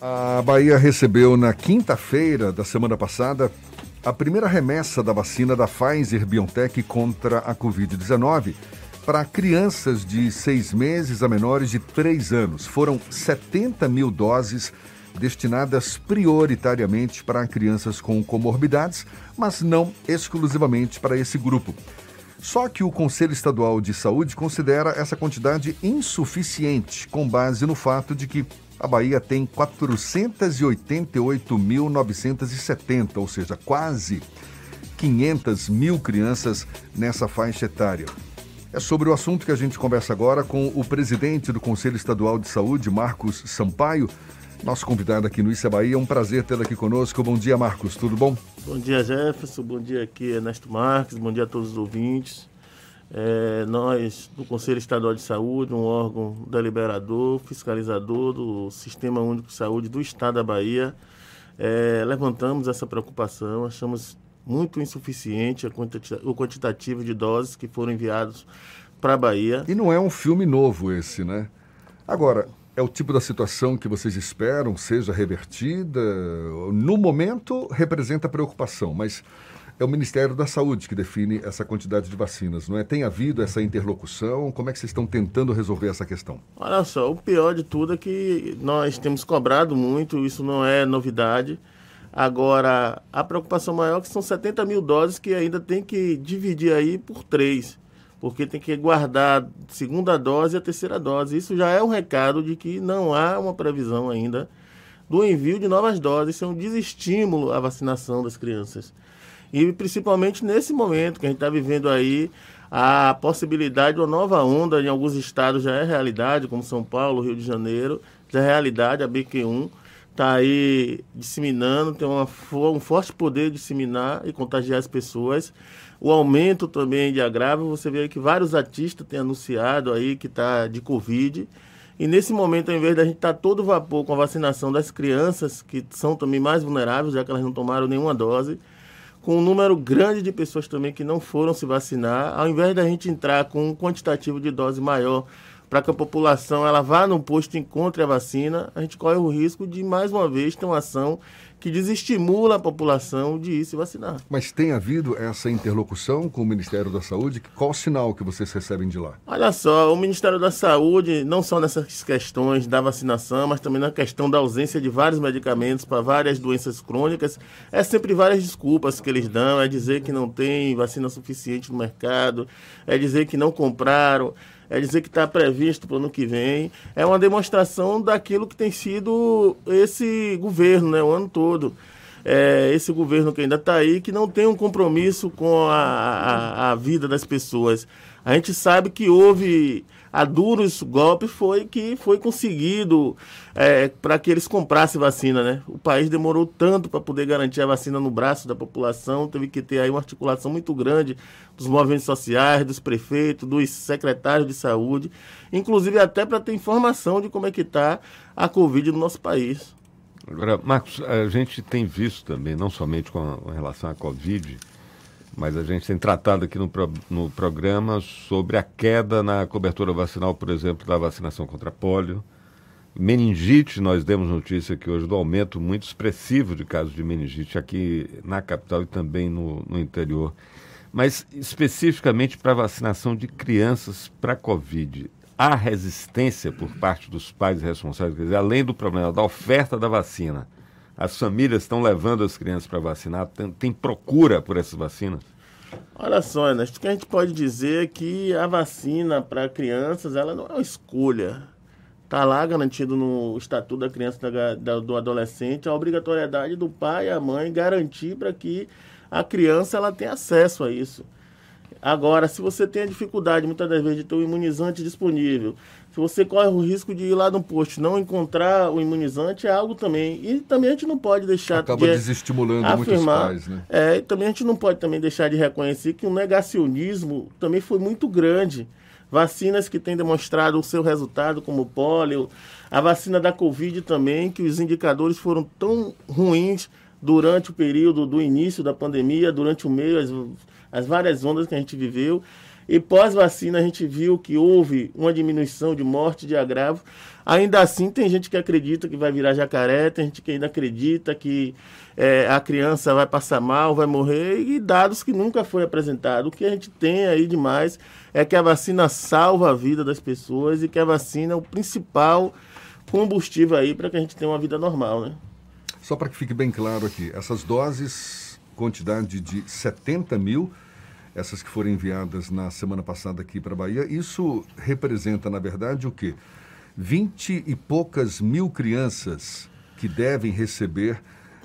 A Bahia recebeu na quinta-feira da semana passada a primeira remessa da vacina da Pfizer BioNTech contra a Covid-19 para crianças de seis meses a menores de três anos. Foram 70 mil doses destinadas prioritariamente para crianças com comorbidades, mas não exclusivamente para esse grupo. Só que o Conselho Estadual de Saúde considera essa quantidade insuficiente, com base no fato de que a Bahia tem 488.970, ou seja, quase 500 mil crianças nessa faixa etária. É sobre o assunto que a gente conversa agora com o presidente do Conselho Estadual de Saúde, Marcos Sampaio. Nosso convidado aqui no Issa Bahia, é um prazer tê-lo aqui conosco. Bom dia, Marcos, tudo bom? Bom dia, Jefferson. Bom dia aqui, Ernesto Marques. Bom dia a todos os ouvintes. É, nós, do Conselho Estadual de Saúde, um órgão deliberador, fiscalizador do Sistema Único de Saúde do Estado da Bahia, é, levantamos essa preocupação, achamos muito insuficiente o quantitativo de doses que foram enviados para a Bahia. E não é um filme novo esse, né? Agora, é o tipo da situação que vocês esperam seja revertida? No momento, representa preocupação, mas é o Ministério da Saúde que define essa quantidade de vacinas, não é? Tem havido essa interlocução? Como é que vocês estão tentando resolver essa questão? Olha só, o pior de tudo é que nós temos cobrado muito, isso não é novidade. Agora, a preocupação maior é que são 70 mil doses que ainda tem que dividir aí por três, porque tem que guardar segunda dose e a terceira dose. Isso já é um recado de que não há uma previsão ainda do envio de novas doses. Isso é um desestímulo à vacinação das crianças. E principalmente nesse momento que a gente está vivendo aí, a possibilidade de uma nova onda em alguns estados já é realidade, como São Paulo, Rio de Janeiro, já é realidade, a BQ1 está aí disseminando, tem uma, um forte poder de disseminar e contagiar as pessoas. O aumento também de agravo, você vê que vários artistas têm anunciado aí que está de Covid. E nesse momento, ao invés da gente estar tá todo vapor com a vacinação das crianças, que são também mais vulneráveis, já que elas não tomaram nenhuma dose, com um número grande de pessoas também que não foram se vacinar, ao invés da gente entrar com um quantitativo de dose maior para que a população ela vá no posto e encontre a vacina, a gente corre o risco de, mais uma vez, ter uma ação que desestimula a população de ir se vacinar. Mas tem havido essa interlocução com o Ministério da Saúde? Qual o sinal que vocês recebem de lá? Olha só, o Ministério da Saúde, não só nessas questões da vacinação, mas também na questão da ausência de vários medicamentos para várias doenças crônicas, é sempre várias desculpas que eles dão, é dizer que não tem vacina suficiente no mercado, é dizer que não compraram é dizer que está previsto para o ano que vem, é uma demonstração daquilo que tem sido esse governo, né, o ano todo. É, esse governo que ainda está aí, que não tem um compromisso com a, a, a vida das pessoas. A gente sabe que houve a duros golpe foi que foi conseguido é, para que eles comprassem vacina, né? O país demorou tanto para poder garantir a vacina no braço da população, teve que ter aí uma articulação muito grande dos movimentos sociais, dos prefeitos, dos secretários de saúde, inclusive até para ter informação de como é que está a Covid no nosso país. Agora, Marcos, a gente tem visto também, não somente com, com relação à Covid, mas a gente tem tratado aqui no, no programa sobre a queda na cobertura vacinal, por exemplo, da vacinação contra pólio. Meningite, nós demos notícia aqui hoje do aumento muito expressivo de casos de meningite aqui na capital e também no, no interior. Mas especificamente para vacinação de crianças para Covid, há resistência por parte dos pais responsáveis, quer dizer, além do problema da oferta da vacina, as famílias estão levando as crianças para vacinar? Tem, tem, procura por essas vacinas? Olha só, Ernesto, o que a gente pode dizer é que a vacina para crianças ela não é uma escolha. Está lá garantido no Estatuto da Criança e do Adolescente a obrigatoriedade do pai e a mãe garantir para que a criança ela tenha acesso a isso. Agora, se você tem a dificuldade, muitas das vezes, de ter o um imunizante disponível, se você corre o risco de ir lá no posto não encontrar o imunizante, é algo também. E também a gente não pode deixar Acaba de desestimulando afirmar, muitos pais, né? É, também a gente não pode também deixar de reconhecer que o negacionismo também foi muito grande. Vacinas que têm demonstrado o seu resultado, como o pólio, a vacina da Covid também, que os indicadores foram tão ruins durante o período do início da pandemia, durante o meio, as as várias ondas que a gente viveu. E pós-vacina a gente viu que houve uma diminuição de morte, de agravo. Ainda assim, tem gente que acredita que vai virar jacaré, tem gente que ainda acredita que é, a criança vai passar mal, vai morrer, e dados que nunca foi apresentado. O que a gente tem aí demais é que a vacina salva a vida das pessoas e que a vacina é o principal combustível aí para que a gente tenha uma vida normal, né? Só para que fique bem claro aqui, essas doses, quantidade de 70 mil, essas que foram enviadas na semana passada aqui para a Bahia, isso representa, na verdade, o quê? 20 e poucas mil crianças que devem receber,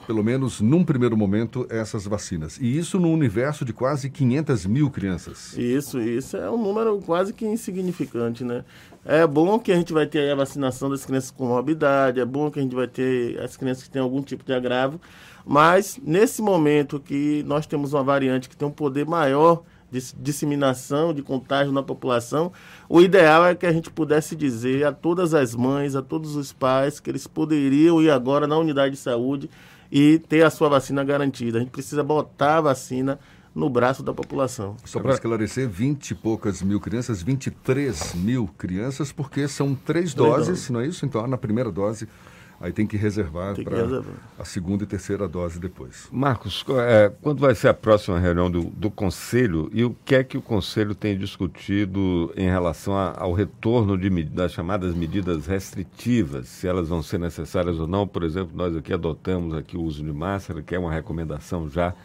pelo menos num primeiro momento, essas vacinas. E isso no universo de quase 500 mil crianças. Isso, isso é um número quase que insignificante, né? É bom que a gente vai ter a vacinação das crianças com morbidade, é bom que a gente vai ter as crianças que têm algum tipo de agravo, mas nesse momento que nós temos uma variante que tem um poder maior de disseminação, de contágio na população, o ideal é que a gente pudesse dizer a todas as mães, a todos os pais, que eles poderiam ir agora na unidade de saúde e ter a sua vacina garantida. A gente precisa botar a vacina no braço da população. Só para esclarecer, 20 e poucas mil crianças, 23 mil crianças, porque são três, três doses, doses, não é isso? Então, na primeira dose Aí tem que reservar para a segunda e terceira dose depois. Marcos, é, quando vai ser a próxima reunião do, do Conselho e o que é que o Conselho tem discutido em relação a, ao retorno de, das chamadas medidas restritivas, se elas vão ser necessárias ou não? Por exemplo, nós aqui adotamos aqui o uso de máscara, que é uma recomendação já.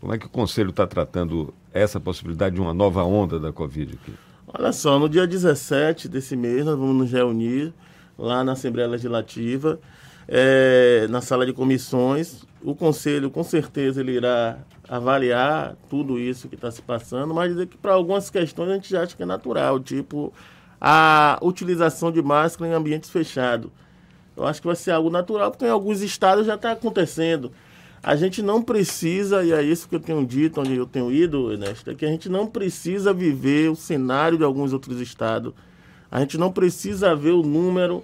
Como é que o Conselho está tratando essa possibilidade de uma nova onda da Covid aqui? Olha só, no dia 17 desse mês nós vamos nos reunir lá na Assembleia Legislativa, é, na sala de comissões. O Conselho, com certeza, ele irá avaliar tudo isso que está se passando, mas dizer que para algumas questões a gente já acha que é natural, tipo a utilização de máscara em ambientes fechados. Eu acho que vai ser algo natural, porque em alguns estados já está acontecendo. A gente não precisa, e é isso que eu tenho dito, onde eu tenho ido, Ernesto, é que a gente não precisa viver o cenário de alguns outros estados a gente não precisa ver o número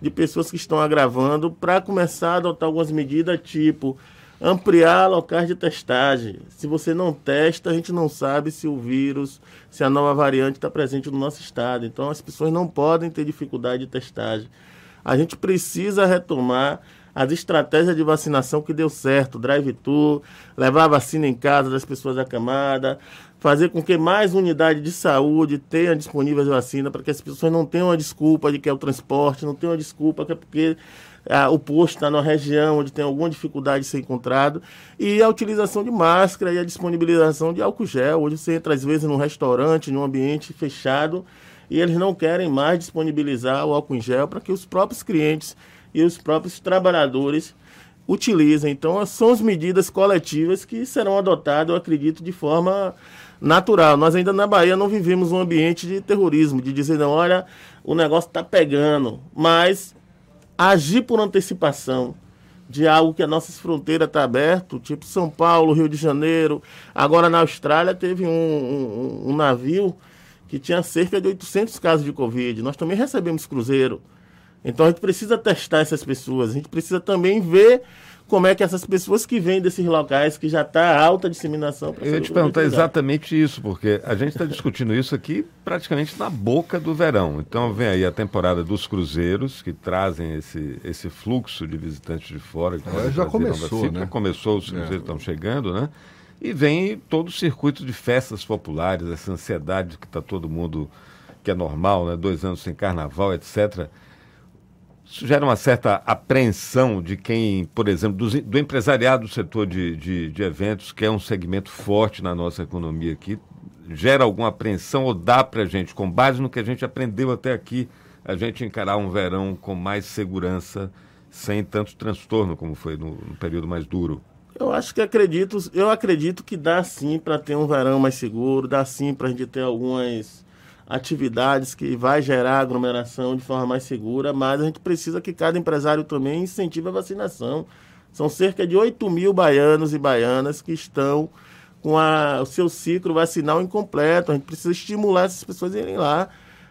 de pessoas que estão agravando para começar a adotar algumas medidas, tipo ampliar locais de testagem. Se você não testa, a gente não sabe se o vírus, se a nova variante está presente no nosso estado. Então, as pessoas não podem ter dificuldade de testagem. A gente precisa retomar as estratégias de vacinação que deu certo, drive-thru, levar a vacina em casa das pessoas acamadas, fazer com que mais unidade de saúde tenha disponíveis vacina, para que as pessoas não tenham a desculpa de que é o transporte, não tenham a desculpa que é porque ah, o posto está numa região onde tem alguma dificuldade de ser encontrado, e a utilização de máscara e a disponibilização de álcool gel. Hoje você entra às vezes num restaurante, num ambiente fechado, e eles não querem mais disponibilizar o álcool em gel para que os próprios clientes e os próprios trabalhadores utilizem. Então, são as medidas coletivas que serão adotadas, eu acredito, de forma natural. Nós ainda na Bahia não vivemos um ambiente de terrorismo, de dizer, não, olha, o negócio está pegando, mas agir por antecipação de algo que a nossa fronteira está aberta, tipo São Paulo, Rio de Janeiro, agora na Austrália teve um, um, um navio que tinha cerca de 800 casos de Covid. Nós também recebemos cruzeiro. Então a gente precisa testar essas pessoas, a gente precisa também ver como é que essas pessoas que vêm desses locais que já está alta disseminação. Eu ia te perguntar exatamente isso, porque a gente está discutindo isso aqui praticamente na boca do verão. Então vem aí a temporada dos cruzeiros que trazem esse, esse fluxo de visitantes de fora. É, já começou, né? Já começou, os cruzeiros é. estão chegando, né? E vem todo o circuito de festas populares, essa ansiedade que está todo mundo, que é normal, né? Dois anos sem carnaval, etc., isso gera uma certa apreensão de quem, por exemplo, do, do empresariado do setor de, de, de, eventos, que é um segmento forte na nossa economia aqui, gera alguma apreensão ou dá para a gente, com base no que a gente aprendeu até aqui, a gente encarar um verão com mais segurança, sem tanto transtorno como foi no, no período mais duro? Eu acho que acredito, eu acredito que dá sim para ter um verão mais seguro, dá sim para a gente ter algumas atividades que vai gerar aglomeração de forma mais segura, mas a gente precisa que cada empresário também incentive a vacinação. São cerca de 8 mil baianos e baianas que estão com a, o seu ciclo vacinal incompleto. A gente precisa estimular essas pessoas a irem lá.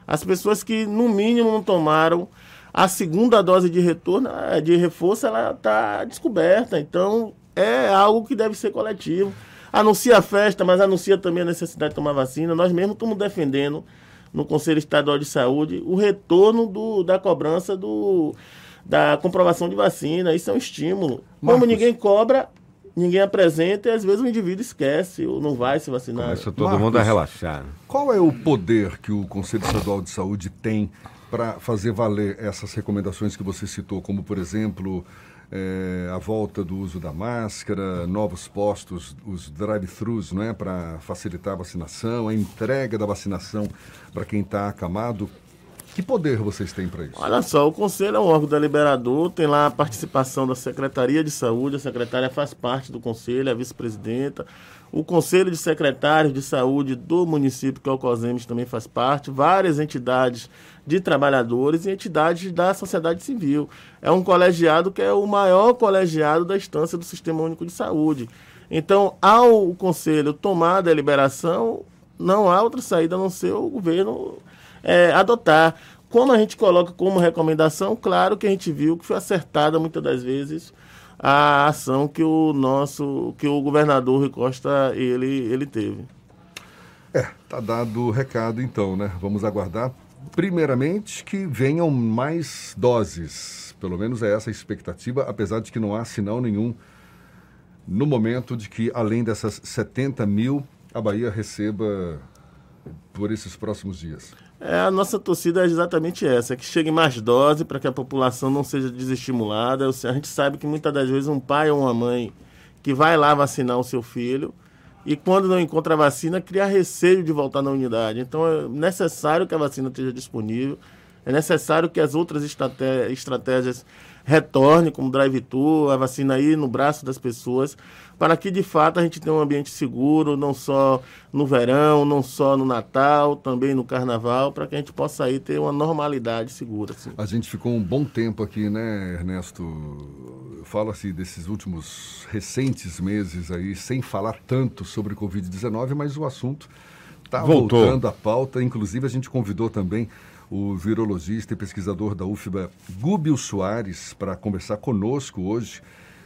As pessoas que, no mínimo, não tomaram a segunda dose de retorno, de reforço, ela está descoberta. Então, é algo que deve ser coletivo. Anuncia a festa, mas anuncia também a necessidade de tomar vacina. Nós mesmo estamos defendendo no Conselho Estadual de Saúde o retorno do, da cobrança do, da comprovação de vacina. Isso é um estímulo. Marcos. Como ninguém cobra, ninguém apresenta e às vezes o indivíduo esquece ou não vai se vacinar. Começa todo Marcos, mundo a relaxar. Qual é o poder que o Conselho Estadual de Saúde tem para fazer valer essas recomendações que você citou, como por exemplo é, a volta do uso da máscara, novos postos, os drive-thrus, é, para facilitar a vacinação, a entrega da vacinação para quem está acamado. Que poder vocês têm para isso? Olha só, o Conselho é um órgão deliberador, tem lá a participação da Secretaria de Saúde, a secretária faz parte do Conselho, é a vice-presidenta. O Conselho de Secretários de Saúde do município, que é o COSEMES, também faz parte. Várias entidades de trabalhadores e entidades da sociedade civil. É um colegiado que é o maior colegiado da instância do Sistema Único de Saúde. Então, ao Conselho tomar a deliberação, não há outra saída a não ser o governo é, adotar. Como a gente coloca como recomendação, claro que a gente viu que foi acertada muitas das vezes a ação que o nosso, que o governador Rui Costa ele, ele teve. É, tá dado o recado então, né? Vamos aguardar. Primeiramente que venham mais doses, pelo menos é essa a expectativa, apesar de que não há sinal nenhum no momento de que, além dessas 70 mil, a Bahia receba por esses próximos dias. É, a nossa torcida é exatamente essa, que chegue mais dose para que a população não seja desestimulada. A gente sabe que muitas das vezes um pai ou uma mãe que vai lá vacinar o seu filho e quando não encontra a vacina, cria receio de voltar na unidade. Então é necessário que a vacina esteja disponível, é necessário que as outras estratégias retornem, como drive-thru, a vacina aí no braço das pessoas, para que de fato a gente tenha um ambiente seguro, não só no verão, não só no Natal, também no Carnaval, para que a gente possa aí ter uma normalidade segura. Assim. A gente ficou um bom tempo aqui, né, Ernesto? Fala-se desses últimos recentes meses aí, sem falar tanto sobre Covid-19, mas o assunto está voltando à pauta. Inclusive, a gente convidou também o virologista e pesquisador da UFBA, Gúbio Soares, para conversar conosco hoje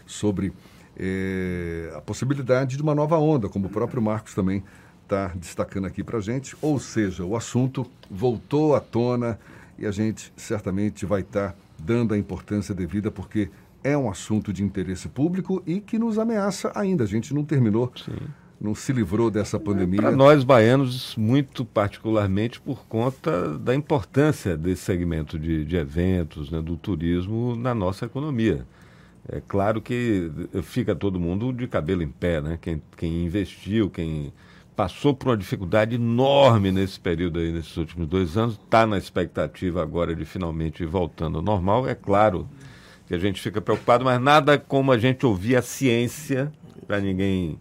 sobre é, a possibilidade de uma nova onda, como o próprio Marcos também está destacando aqui para a gente. Ou seja, o assunto voltou à tona e a gente certamente vai estar tá dando a importância devida, porque é um assunto de interesse público e que nos ameaça ainda. A gente não terminou. Sim não se livrou dessa pandemia? Para nós baianos, muito particularmente por conta da importância desse segmento de, de eventos, né, do turismo na nossa economia. É claro que fica todo mundo de cabelo em pé, né? Quem, quem investiu, quem passou por uma dificuldade enorme nesse período aí, nesses últimos dois anos, está na expectativa agora de finalmente voltando ao normal. É claro que a gente fica preocupado, mas nada como a gente ouvir a ciência, para ninguém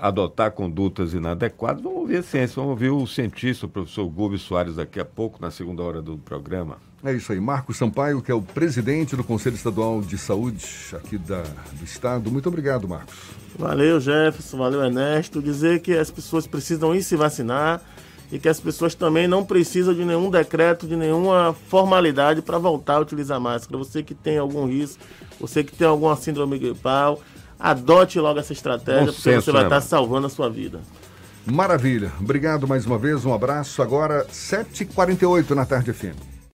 adotar condutas inadequadas. Vamos ouvir a ciência, vamos ouvir o cientista, o professor Gubi Soares, daqui a pouco, na segunda hora do programa. É isso aí. Marcos Sampaio, que é o presidente do Conselho Estadual de Saúde aqui da, do Estado. Muito obrigado, Marcos. Valeu, Jefferson. Valeu, Ernesto. Dizer que as pessoas precisam ir se vacinar e que as pessoas também não precisam de nenhum decreto, de nenhuma formalidade para voltar a utilizar máscara. Você que tem algum risco, você que tem alguma síndrome gripal, adote logo essa estratégia, Bom porque senso, você vai estar né, salvando a sua vida. Maravilha. Obrigado mais uma vez, um abraço. Agora, 7h48 na tarde FM.